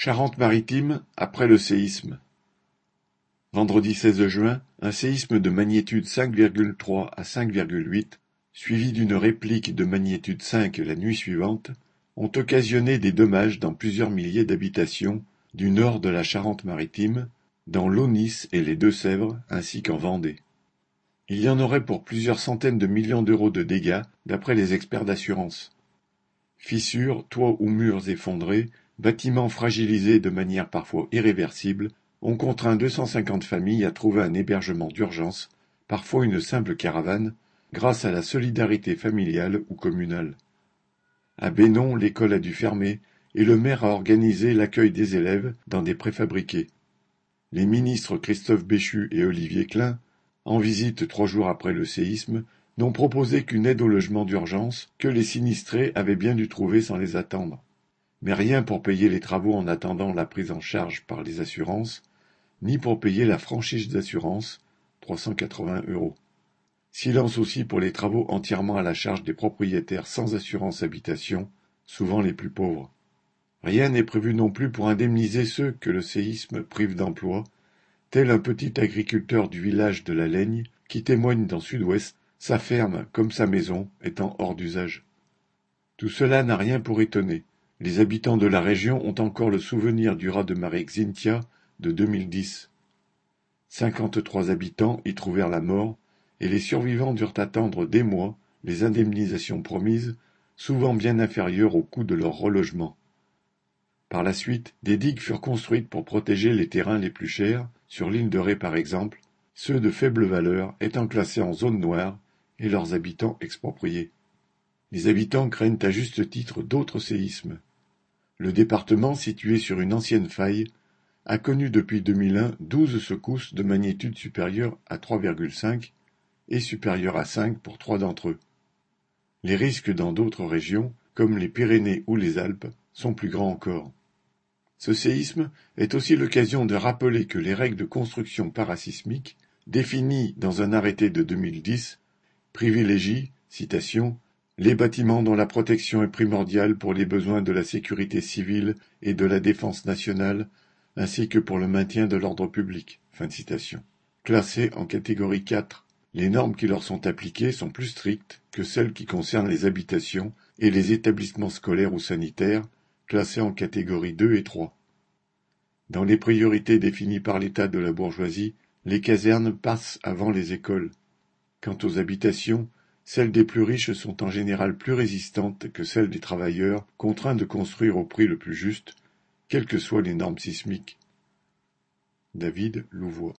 Charente-Maritime après le séisme. Vendredi 16 juin, un séisme de magnitude 5,3 à 5,8, suivi d'une réplique de magnitude 5 la nuit suivante, ont occasionné des dommages dans plusieurs milliers d'habitations du nord de la Charente-Maritime, dans l'Aunis et les Deux-Sèvres, ainsi qu'en Vendée. Il y en aurait pour plusieurs centaines de millions d'euros de dégâts, d'après les experts d'assurance. Fissures, toits ou murs effondrés, bâtiments fragilisés de manière parfois irréversible, ont contraint 250 familles à trouver un hébergement d'urgence, parfois une simple caravane, grâce à la solidarité familiale ou communale. À Bénon, l'école a dû fermer et le maire a organisé l'accueil des élèves dans des préfabriqués. Les ministres Christophe Béchu et Olivier Klein, en visite trois jours après le séisme, n'ont proposé qu'une aide au logement d'urgence que les sinistrés avaient bien dû trouver sans les attendre. Mais rien pour payer les travaux en attendant la prise en charge par les assurances, ni pour payer la franchise d'assurance, 380 euros. Silence aussi pour les travaux entièrement à la charge des propriétaires sans assurance habitation, souvent les plus pauvres. Rien n'est prévu non plus pour indemniser ceux que le séisme prive d'emploi, tel un petit agriculteur du village de la Laigne qui témoigne dans Sud-Ouest sa ferme, comme sa maison, étant hors d'usage. Tout cela n'a rien pour étonner. Les habitants de la région ont encore le souvenir du raz de marée Xintia de 2010. 53 habitants y trouvèrent la mort et les survivants durent attendre des mois les indemnisations promises, souvent bien inférieures au coût de leur relogement. Par la suite, des digues furent construites pour protéger les terrains les plus chers, sur l'île de Ré par exemple, ceux de faible valeur étant classés en zone noire et leurs habitants expropriés. Les habitants craignent à juste titre d'autres séismes. Le département, situé sur une ancienne faille, a connu depuis 2001 douze secousses de magnitude supérieure à 3,5 et supérieure à 5 pour trois d'entre eux. Les risques dans d'autres régions, comme les Pyrénées ou les Alpes, sont plus grands encore. Ce séisme est aussi l'occasion de rappeler que les règles de construction parasismique, définies dans un arrêté de 2010, privilégie, citation, les bâtiments dont la protection est primordiale pour les besoins de la sécurité civile et de la défense nationale, ainsi que pour le maintien de l'ordre public. Fin de citation. Classés en catégorie 4, les normes qui leur sont appliquées sont plus strictes que celles qui concernent les habitations et les établissements scolaires ou sanitaires, classés en catégorie 2 et 3. Dans les priorités définies par l'État de la bourgeoisie, les casernes passent avant les écoles. Quant aux habitations, celles des plus riches sont en général plus résistantes que celles des travailleurs contraints de construire au prix le plus juste, quelles que soient les normes sismiques. David Louvois